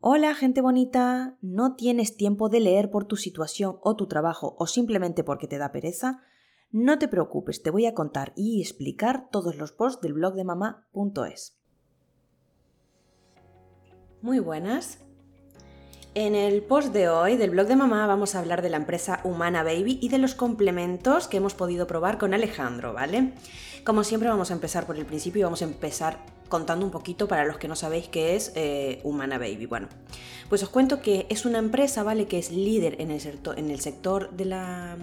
Hola, gente bonita. ¿No tienes tiempo de leer por tu situación o tu trabajo o simplemente porque te da pereza? No te preocupes, te voy a contar y explicar todos los posts del blog de mamá.es. Muy buenas. En el post de hoy del blog de mamá vamos a hablar de la empresa Humana Baby y de los complementos que hemos podido probar con Alejandro, ¿vale? Como siempre vamos a empezar por el principio y vamos a empezar contando un poquito para los que no sabéis qué es eh, Humana Baby. Bueno, pues os cuento que es una empresa, ¿vale? Que es líder en el, en el sector de la,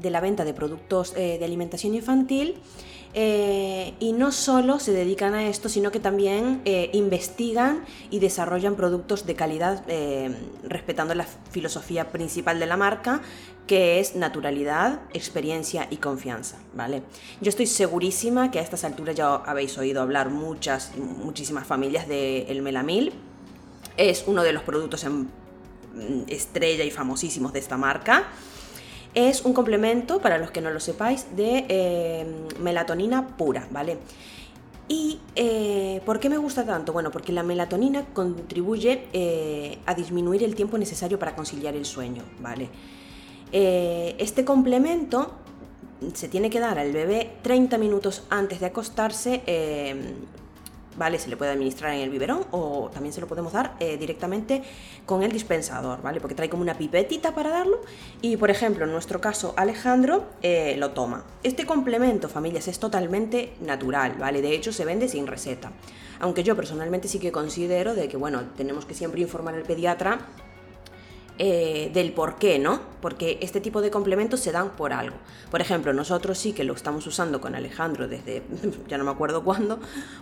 de la venta de productos eh, de alimentación infantil. Eh, y no solo se dedican a esto, sino que también investigan y desarrollan productos de calidad respetando la filosofía principal de la marca, que es naturalidad, experiencia y confianza, ¿vale? Yo estoy segurísima que a estas alturas ya habéis oído hablar muchas, muchísimas familias del el melamil. Es uno de los productos en mm, estrella y famosísimos de esta marca. Es un complemento, para los que no lo sepáis, de eh, melatonina pura, ¿vale? ¿Y eh, por qué me gusta tanto? Bueno, porque la melatonina contribuye eh, a disminuir el tiempo necesario para conciliar el sueño, ¿vale? Este complemento se tiene que dar al bebé 30 minutos antes de acostarse. Eh, ¿Vale? Se le puede administrar en el biberón o también se lo podemos dar eh, directamente con el dispensador, ¿vale? Porque trae como una pipetita para darlo y, por ejemplo, en nuestro caso, Alejandro lo toma. Este complemento, familias, es totalmente natural, ¿vale? De hecho, se vende sin receta. Aunque yo personalmente sí que considero de que, bueno, tenemos que siempre informar al pediatra eh, del por qué, ¿no? Porque este tipo de complementos se dan por algo. Por ejemplo, nosotros sí que lo estamos usando con Alejandro desde ya no me acuerdo cuándo,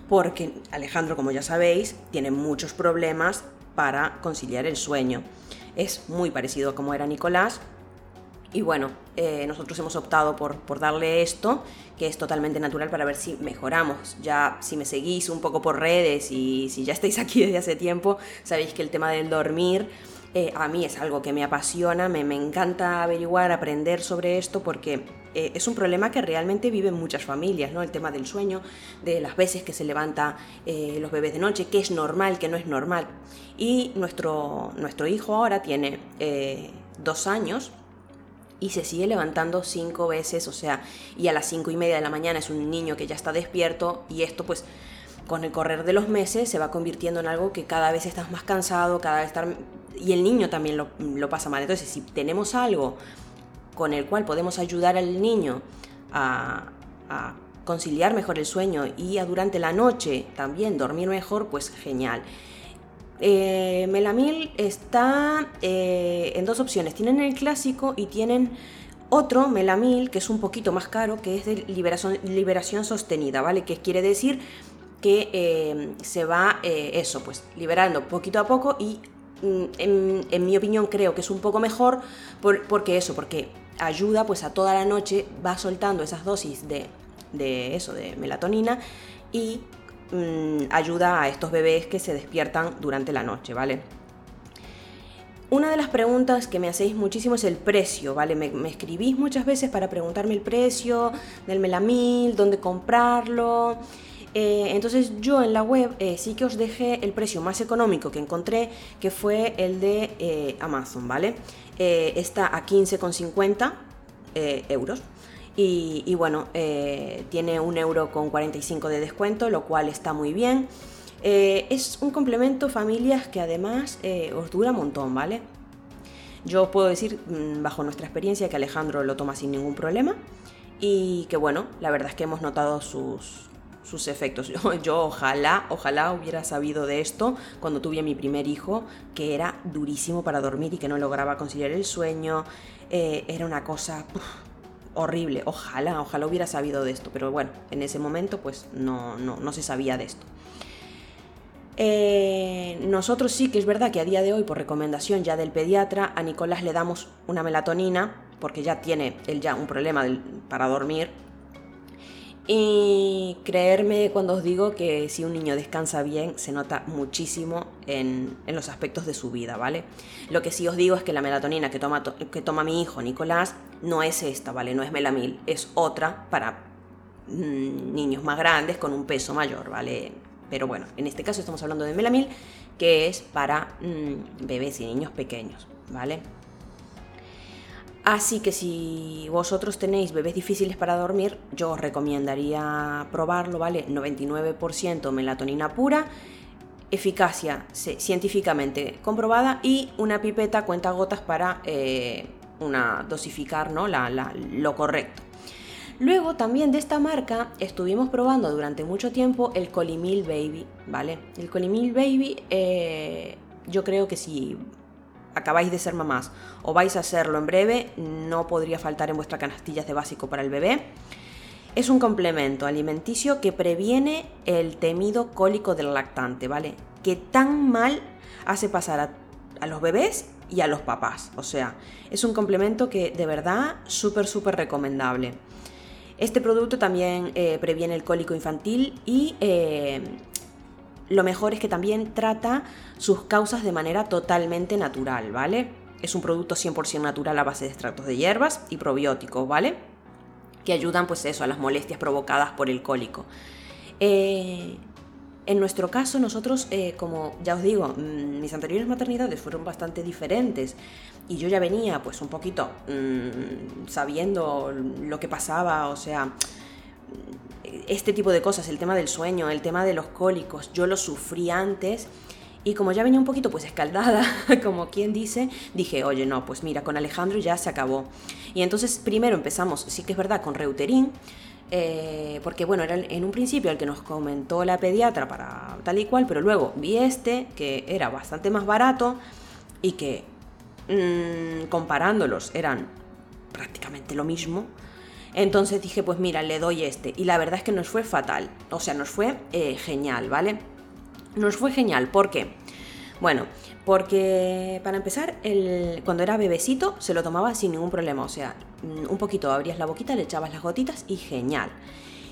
porque Alejandro, como ya sabéis, tiene muchos problemas para conciliar el sueño. Es muy parecido a como era Nicolás, y bueno, eh, nosotros hemos optado por, por, darle esto, que es totalmente natural, para ver si mejoramos. Ya si me seguís un poco por redes y si ya estáis aquí desde hace tiempo, sabéis que el tema del dormir eh, a mí es algo que me apasiona, me, encanta averiguar, aprender sobre esto porque eh, es un problema que realmente viven muchas familias, ¿no? El tema del sueño, de las veces que se levanta eh, los bebés de noche, qué es normal, qué no es normal. Y nuestro, nuestro hijo ahora tiene dos años y se sigue levantando cinco veces, o sea, y a las cinco y media de la mañana es un niño que ya está despierto y esto pues con el correr de los meses se va convirtiendo en algo que cada vez estás más cansado, cada vez estar y el niño también lo, pasa mal. Entonces, si tenemos algo con el cual podemos ayudar al niño a, conciliar mejor el sueño y a durante la noche también dormir mejor, pues genial. Eh, Melamil está eh, en dos opciones. Tienen el clásico y tienen otro, Melamil, que es un poquito más caro, que es de liberación, liberación sostenida, ¿vale? Que quiere decir que eh, se va eso, pues liberando poquito a poco y Mm, en, mi opinión creo que es un poco mejor porque eso, porque ayuda pues a toda la noche, va soltando esas dosis de, eso, de melatonina y mm, ayuda a estos bebés que se despiertan durante la noche, ¿vale? Una de las preguntas que me hacéis muchísimo es el precio, ¿vale? Me, me, escribís muchas veces para preguntarme el precio del melamil, dónde comprarlo. Eh, entonces yo en la web eh, sí que os dejé el precio más económico que encontré, que fue el de eh, Amazon, ¿vale? está a 15,50 euros. Y, bueno, tiene un euro con 45 de descuento, lo cual está muy bien. es un complemento familias que además os dura un montón, ¿vale? Yo puedo decir, mm, bajo nuestra experiencia, que Alejandro lo toma sin ningún problema y que bueno, la verdad es que hemos notado sus, sus efectos. Yo, ojalá, ojalá hubiera sabido de esto cuando tuve a mi primer hijo, que era durísimo para dormir y que no lograba conciliar el sueño. Eh, era una cosa horrible. Ojalá, ojalá hubiera sabido de esto. Pero bueno, en ese momento pues no, no, se sabía de esto. Eh, nosotros sí que es verdad que a día de hoy, por recomendación ya del pediatra, a Nicolás le damos una melatonina, porque ya tiene él ya un problema para dormir, y creerme cuando os digo que si un niño descansa bien, se nota muchísimo en, los aspectos de su vida, ¿vale? Lo que sí os digo es que la melatonina que toma, que toma mi hijo Nicolás no es esta, ¿vale? No es melamil, es otra para mm, niños más grandes con un peso mayor, ¿vale? Pero bueno, en este caso estamos hablando de melamil, que es para mm, bebés y niños pequeños, ¿vale? Así que si vosotros tenéis bebés difíciles para dormir, yo os recomendaría probarlo, ¿vale? 99% melatonina pura, eficacia científicamente comprobada y una pipeta cuenta gotas para eh, una, dosificar ¿no? lo correcto. Luego también de esta marca estuvimos probando durante mucho tiempo el Colimil Baby, ¿vale? El Colimil Baby, eh, yo creo que si acabáis de ser mamás o vais a hacerlo en breve, no podría faltar en vuestra canastilla de básico para el bebé. Es un complemento alimenticio que previene el temido cólico del lactante, ¿vale? Que tan mal hace pasar a, a los bebés y a los papás. O sea, es un complemento que de verdad súper, súper recomendable. Este producto también eh, previene el cólico infantil y eh, lo mejor es que también trata sus causas de manera totalmente natural, ¿vale? Es un producto 100% natural a base de extractos de hierbas y probióticos, ¿vale? Que ayudan pues eso, a las molestias provocadas por el cólico. Eh, en nuestro caso, nosotros, como ya os digo, mm, mis anteriores maternidades fueron bastante diferentes y yo ya venía pues un poquito mm, sabiendo lo que pasaba, o sea, este tipo de cosas, el tema del sueño, el tema de los cólicos, yo lo sufrí antes y como ya venía un poquito pues escaldada, como quien dice, dije, oye, no, pues mira, con Alejandro ya se acabó. Y entonces primero empezamos, sí que es verdad, con Reuterin, eh, porque bueno, era en un principio el que nos comentó la pediatra para tal y cual, pero luego vi este, que era bastante más barato y que Mm, comparándolos eran prácticamente lo mismo. Entonces dije, pues mira, le doy este. Y la verdad es que nos fue fatal. O sea, nos fue eh, genial, ¿vale? Nos fue genial. ¿Por qué? Bueno, porque para empezar, cuando era bebecito se lo tomaba sin ningún problema. O sea, mm, un poquito abrías la boquita, le echabas las gotitas y genial.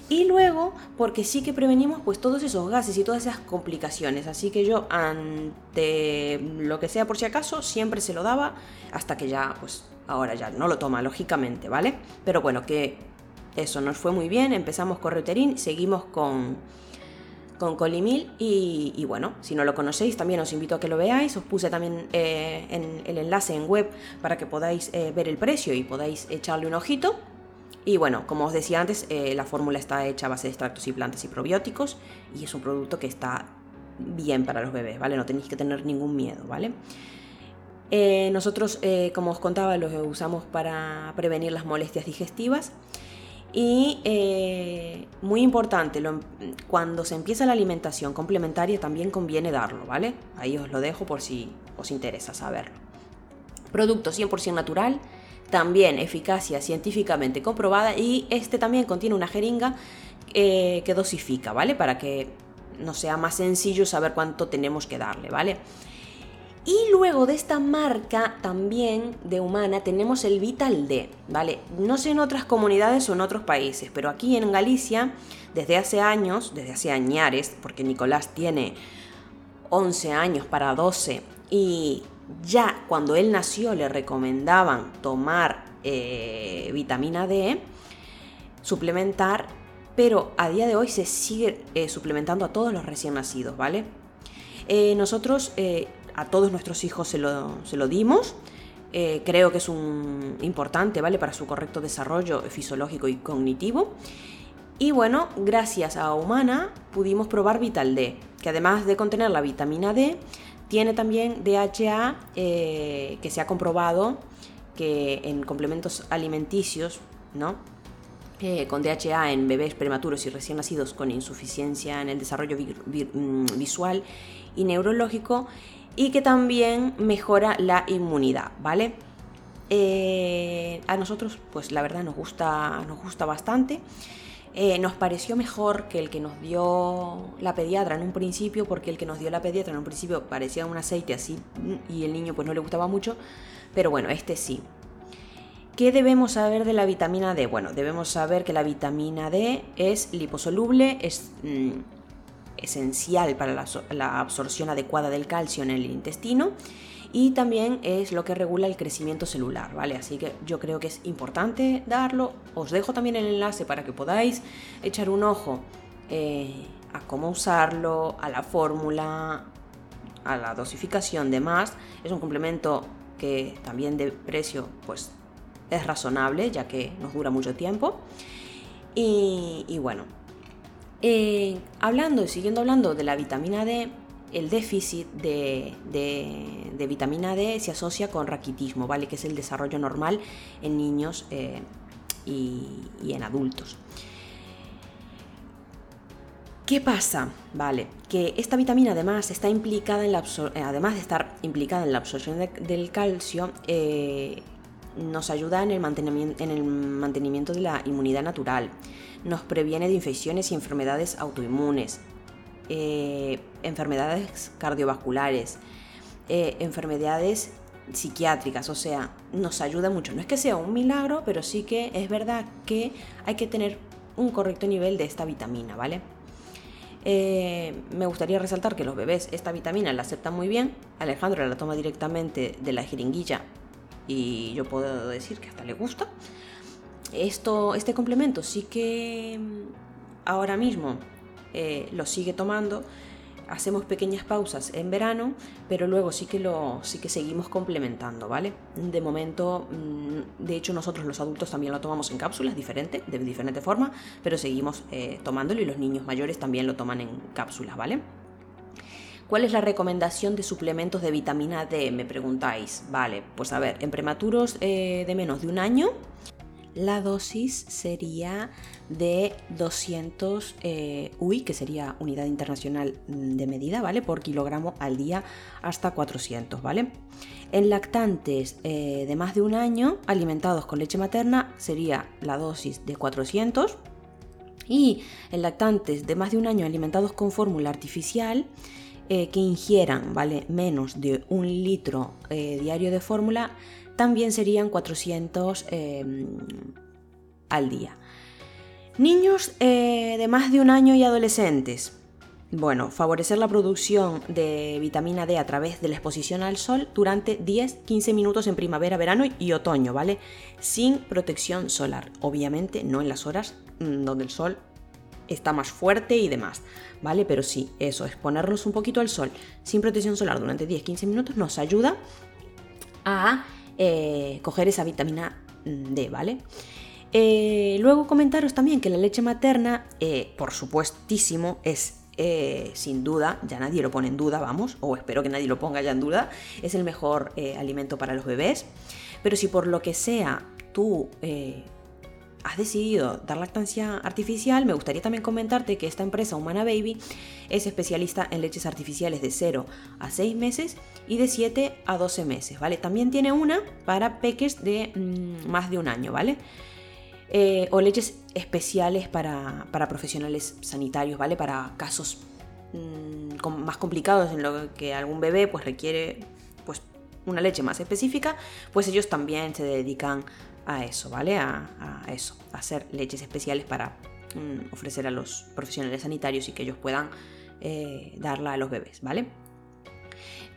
Y luego, porque sí que prevenimos pues todos esos gases y todas esas complicaciones. Así que yo ante lo que sea por si acaso, siempre se lo daba hasta que ya, pues ahora ya no lo toma, lógicamente, ¿vale? Pero bueno, que eso nos fue muy bien. Empezamos con Reuterin, seguimos con, con Colimil y, bueno, si no lo conocéis también os invito a que lo veáis. Os puse también eh, en el enlace en web para que podáis eh, ver el precio y podáis echarle un ojito. Y bueno, como os decía antes, eh, la fórmula está hecha a base de extractos y plantas y probióticos y es un producto que está bien para los bebés, ¿vale? No tenéis que tener ningún miedo, ¿vale? Eh, nosotros, eh, como os contaba, los usamos para prevenir las molestias digestivas. Y muy importante, cuando se empieza la alimentación complementaria también conviene darlo, ¿vale? Ahí os lo dejo por si os interesa saberlo. Producto 100% natural, también eficacia científicamente comprobada y este también contiene una jeringa eh, que dosifica, ¿vale? Para que nos sea más sencillo saber cuánto tenemos que darle, ¿vale? Y luego de esta marca también de humana tenemos el Vital D, ¿vale? No sé en otras comunidades o en otros países, pero aquí en Galicia, desde hace años, desde hace añares, porque Nicolás tiene 11 años para 12 y ya cuando él nació le recomendaban tomar eh, vitamina D, suplementar, pero a día de hoy se sigue eh, suplementando a todos los recién nacidos, ¿vale? Eh, nosotros a todos nuestros hijos se lo, se lo dimos. creo que es un importante, ¿vale? Para su correcto desarrollo fisiológico y cognitivo. Y bueno, gracias a Humana pudimos probar Vital D, que además de contener la vitamina D, tiene también DHA eh, que se ha comprobado que en complementos alimenticios, ¿no? Eh, con DHA en bebés prematuros y recién nacidos con insuficiencia en el desarrollo mm, visual y neurológico y que también mejora la inmunidad, ¿vale? Eh, a nosotros, pues la verdad nos gusta, nos gusta bastante. Eh, nos pareció mejor que el que nos dio la pediatra en un principio, porque el que nos dio la pediatra en un principio parecía un aceite así y el niño pues no le gustaba mucho, pero bueno, este sí. ¿Qué debemos saber de la vitamina D? Bueno, debemos saber que la vitamina D es liposoluble, es mm, esencial para la absorción adecuada del calcio en el intestino y también es lo que regula el crecimiento celular, ¿vale? Así que yo creo que es importante darlo. Os dejo también el enlace para que podáis echar un ojo eh, a cómo usarlo, a la fórmula, a la dosificación, demás. Es un complemento que también de precio pues es razonable ya que nos dura mucho tiempo. Y, bueno, eh, hablando y siguiendo hablando de la vitamina D, el déficit de, vitamina D se asocia con raquitismo, ¿vale? Que es el desarrollo normal en niños eh, y, en adultos. ¿Qué pasa? Vale, que esta vitamina además está implicada en la eh, además de estar implicada en la absorción del calcio, eh, nos ayuda en el, mantenimiento, en el mantenimiento de la inmunidad natural, nos previene de infecciones y enfermedades autoinmunes, eh, enfermedades cardiovasculares, enfermedades psiquiátricas, o sea, nos ayuda mucho. No es que sea un milagro, pero sí que es verdad que hay que tener un correcto nivel de esta vitamina, ¿vale? Eh, me gustaría resaltar que los bebés esta vitamina la aceptan muy bien. Alejandro la toma directamente de la jeringuilla y yo puedo decir que hasta le gusta. Esto, este complemento sí que mm, ahora mismo eh, lo sigue tomando hacemos pequeñas pausas en verano, pero luego sí que lo sí que seguimos complementando, ¿vale? De momento, mm, de hecho nosotros los adultos también lo tomamos en cápsulas diferente, de diferente forma, pero seguimos eh, tomándolo y los niños mayores también lo toman en cápsulas, ¿vale? ¿Cuál es la recomendación de suplementos de vitamina D? Me preguntáis. Vale, pues a ver, en prematuros eh, de menos de un año la dosis sería de 200 eh, UI, que sería unidad internacional de medida, ¿vale? Por kilogramo al día hasta 400, ¿vale? En lactantes eh, de más de un año alimentados con leche materna sería la dosis de 400 y en lactantes de más de un año alimentados con fórmula artificial eh, que ingieran ¿vale? menos de un litro diario de fórmula también serían 400 em, al día. Niños eh, de más de un año y adolescentes. Bueno, favorecer la producción de vitamina D a través de la exposición al sol durante 10-15 minutos en primavera, verano y otoño, ¿vale? Sin protección solar. Obviamente no en las horas mm, donde el sol está más fuerte y demás, ¿vale? Pero sí, eso, exponernos un poquito al sol sin protección solar durante 10-15 minutos nos ayuda a eh, coger esa vitamina D, ¿vale? Eh, luego comentaros también que la leche materna, eh, por supuestísimo, es sin duda, ya nadie lo pone en duda, vamos, o espero que nadie lo ponga ya en duda, es el mejor alimento para los bebés. Pero si por lo que sea tú has decidido dar lactancia artificial, me gustaría también comentarte que esta empresa Humana Baby es especialista en leches artificiales de 0 a 6 meses y de 7 a 12 meses, ¿vale? También tiene una para peques de mm, más de un año, ¿vale? Eh, o leches especiales para, profesionales sanitarios, ¿vale? Para casos mm, más complicados en lo que algún bebé pues requiere pues una leche más específica, pues ellos también se dedican a eso, ¿vale? A, eso, hacer leches especiales para mm, ofrecer a los profesionales sanitarios y que ellos puedan eh, darla a los bebés, ¿vale?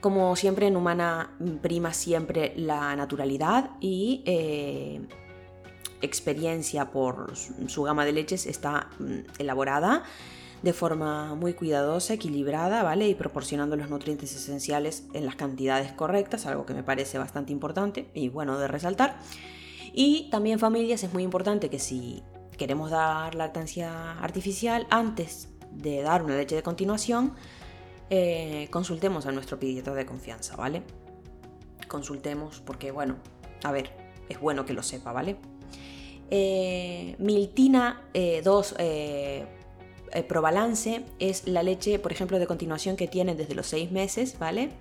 Como siempre en Humana prima siempre la naturalidad y eh, experiencia por su gama de leches está mm, elaborada de forma muy cuidadosa, equilibrada, ¿vale? Y proporcionando los nutrientes esenciales en las cantidades correctas, algo que me parece bastante importante y bueno de resaltar. Y también familias es muy importante que si queremos dar lactancia artificial, antes de dar una leche de continuación, eh, consultemos a nuestro pediatra de confianza, ¿vale? Consultemos porque, bueno, a ver, es bueno que lo sepa, ¿vale? Eh, Miltina 2 eh, Probalance es la leche, por ejemplo, de continuación que tienen desde los 6 meses, ¿vale?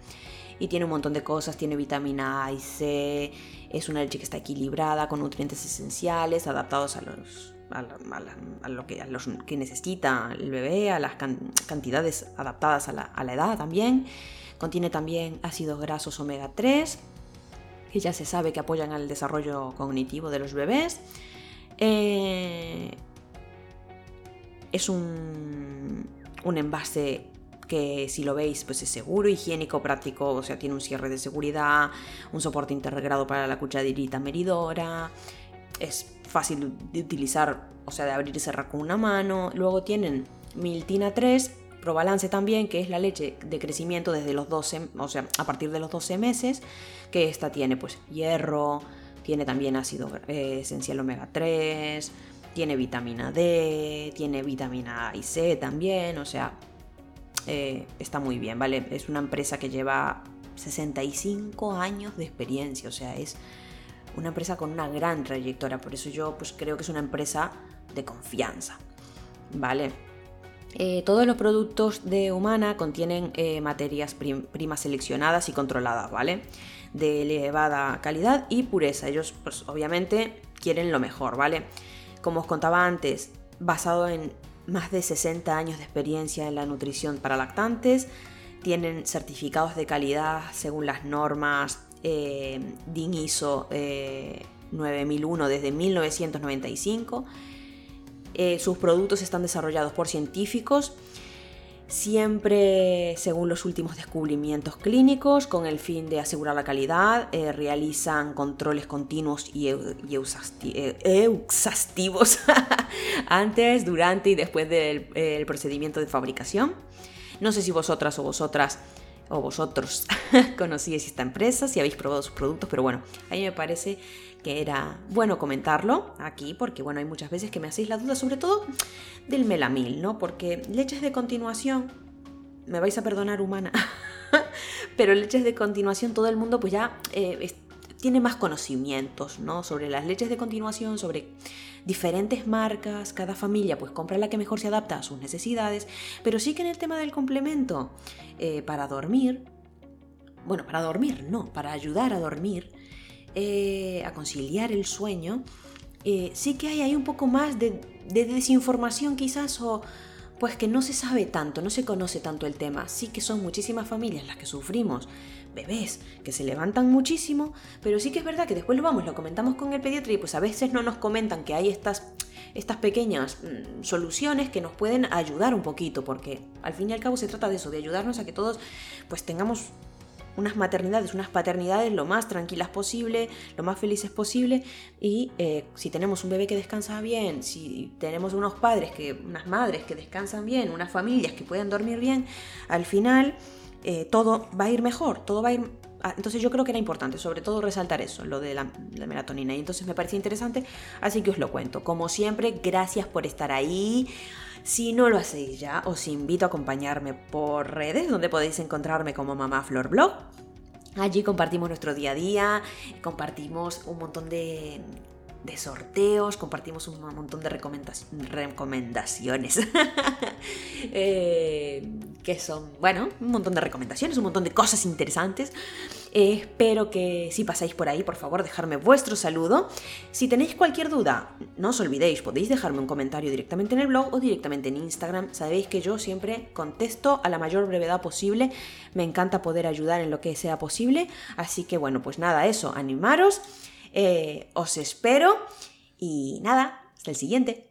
y tiene un montón de cosas, tiene vitamina A y C, es una leche que está equilibrada con nutrientes esenciales adaptados a los a, lo que, a los que necesita el bebé, a las cantidades adaptadas a la, edad también. Contiene también ácidos grasos omega 3, que ya se sabe que apoyan al desarrollo cognitivo de los bebés. Eh, es un, un envase que si lo veis pues es seguro, higiénico, práctico, o sea, tiene un cierre de seguridad, un soporte integrado para la cucharita medidora, es fácil de utilizar, o sea, de abrir y cerrar con una mano. Luego tienen Miltina 3, Probalance también, que es la leche de crecimiento desde los 12, o sea, a partir de los 12 meses, que esta tiene pues hierro, tiene también ácido eh, esencial omega 3, tiene vitamina D, tiene vitamina A y C también, o sea, eh, está muy bien, ¿vale? Es una empresa que lleva 65 años de experiencia, o sea, es una empresa con una gran trayectoria, por eso yo pues creo que es una empresa de confianza, ¿vale? Eh, todos los productos de Humana contienen eh, materias primas seleccionadas y controladas, ¿vale? De elevada calidad y pureza. Ellos, pues obviamente, quieren lo mejor, ¿vale? Como os contaba antes, basado en más de 60 años de experiencia en la nutrición para lactantes, tienen certificados de calidad según las normas eh, DIN ISO 9001 desde 1995 eh, sus productos están desarrollados por científicos, siempre según los últimos descubrimientos clínicos, con el fin de asegurar la calidad, eh, realizan controles continuos y, exhaustivos antes, durante y después del procedimiento de fabricación. No sé si vosotras o vosotras o vosotros conocíais esta empresa, si habéis probado sus productos, pero bueno, a mí me parece que era bueno comentarlo aquí, porque bueno, hay muchas veces que me hacéis la duda, sobre todo del melamil, ¿no? Porque leches de continuación, me vais a perdonar humana, pero leches de continuación todo el mundo pues ya eh, tiene más conocimientos, ¿no? Sobre las leches de continuación, sobre diferentes marcas, cada familia pues compra la que mejor se adapta a sus necesidades, pero sí que en el tema del complemento eh, para dormir, bueno, para dormir, no, para ayudar a dormir, eh, a conciliar el sueño, eh, sí que hay ahí un poco más de, de, desinformación quizás o pues que no se sabe tanto, no se conoce tanto el tema. Sí que son muchísimas familias las que sufrimos bebés que se levantan muchísimo, pero sí que es verdad que después lo vamos, lo comentamos con el pediatra y pues a veces no nos comentan que hay estas, estas pequeñas mm, soluciones que nos pueden ayudar un poquito, porque al fin y al cabo se trata de eso, de ayudarnos a que todos pues tengamos unas maternidades, unas paternidades lo más tranquilas posible, lo más felices posible. Y eh, si tenemos un bebé que descansa bien, si tenemos unos padres, que, unas madres que descansan bien, unas familias que puedan dormir bien, al final eh, todo va a ir mejor, todo va a ir... Entonces yo creo que era importante, sobre todo resaltar eso, lo de la, melatonina. Y entonces me parecía interesante, así que os lo cuento. Como siempre, gracias por estar ahí. Si no lo hacéis ya, os invito a acompañarme por redes, donde podéis encontrarme como Mamá Flor Blog. Allí compartimos nuestro día a día, compartimos un montón de de sorteos, compartimos un montón de recomendaciones. Eh, que son, bueno, un montón de recomendaciones, un montón de cosas interesantes. Eh, espero que si pasáis por ahí, por favor, dejarme vuestro saludo. Si tenéis cualquier duda, no os olvidéis, podéis dejarme un comentario directamente en el blog o directamente en Instagram. Sabéis que yo siempre contesto a la mayor brevedad posible. Me encanta poder ayudar en lo que sea posible. Así que bueno, pues nada, eso, animaros. Eh, os espero y nada, hasta el siguiente.